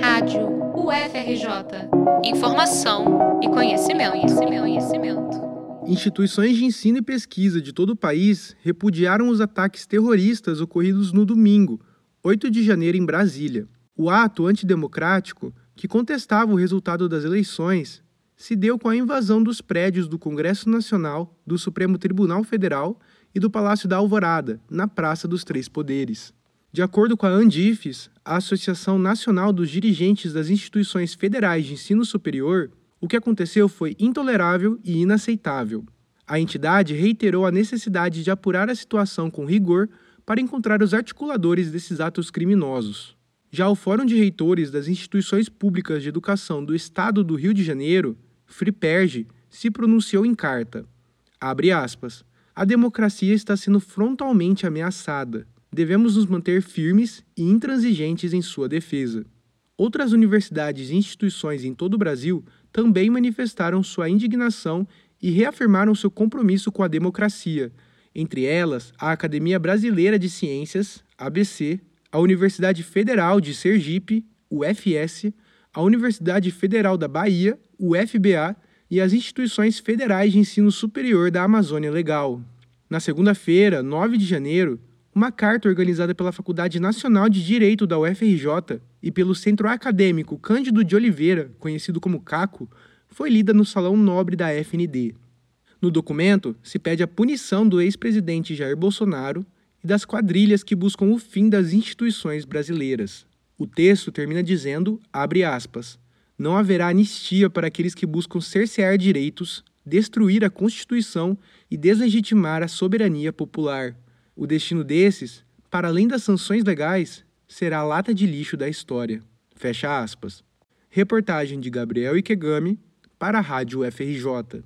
Rádio UFRJ. Informação e conhecimento, conhecimento, conhecimento. Instituições de ensino e pesquisa de todo o país repudiaram os ataques terroristas ocorridos no domingo, 8 de janeiro, em Brasília. O ato antidemocrático, que contestava o resultado das eleições, se deu com a invasão dos prédios do Congresso Nacional, do Supremo Tribunal Federal e do Palácio da Alvorada, na Praça dos Três Poderes. De acordo com a Andifes, a Associação Nacional dos Dirigentes das Instituições Federais de Ensino Superior, o que aconteceu foi intolerável e inaceitável. A entidade reiterou a necessidade de apurar a situação com rigor para encontrar os articuladores desses atos criminosos. Já o Fórum de Reitores das Instituições Públicas de Educação do Estado do Rio de Janeiro, FRIPERGE, se pronunciou em carta. Abre aspas. A democracia está sendo frontalmente ameaçada devemos nos manter firmes e intransigentes em sua defesa. Outras universidades e instituições em todo o Brasil também manifestaram sua indignação e reafirmaram seu compromisso com a democracia, entre elas a Academia Brasileira de Ciências, ABC, a Universidade Federal de Sergipe, UFS, a Universidade Federal da Bahia, UFBA, e as instituições federais de ensino superior da Amazônia Legal. Na segunda-feira, 9 de janeiro, uma carta organizada pela Faculdade Nacional de Direito da UFRJ e pelo Centro Acadêmico Cândido de Oliveira, conhecido como CACO, foi lida no Salão Nobre da FND. No documento, se pede a punição do ex-presidente Jair Bolsonaro e das quadrilhas que buscam o fim das instituições brasileiras. O texto termina dizendo, abre aspas, não haverá anistia para aqueles que buscam cercear direitos, destruir a Constituição e deslegitimar a soberania popular. O destino desses, para além das sanções legais, será a lata de lixo da história. Fecha aspas. Reportagem de Gabriel Ikegami para a Rádio FRJ.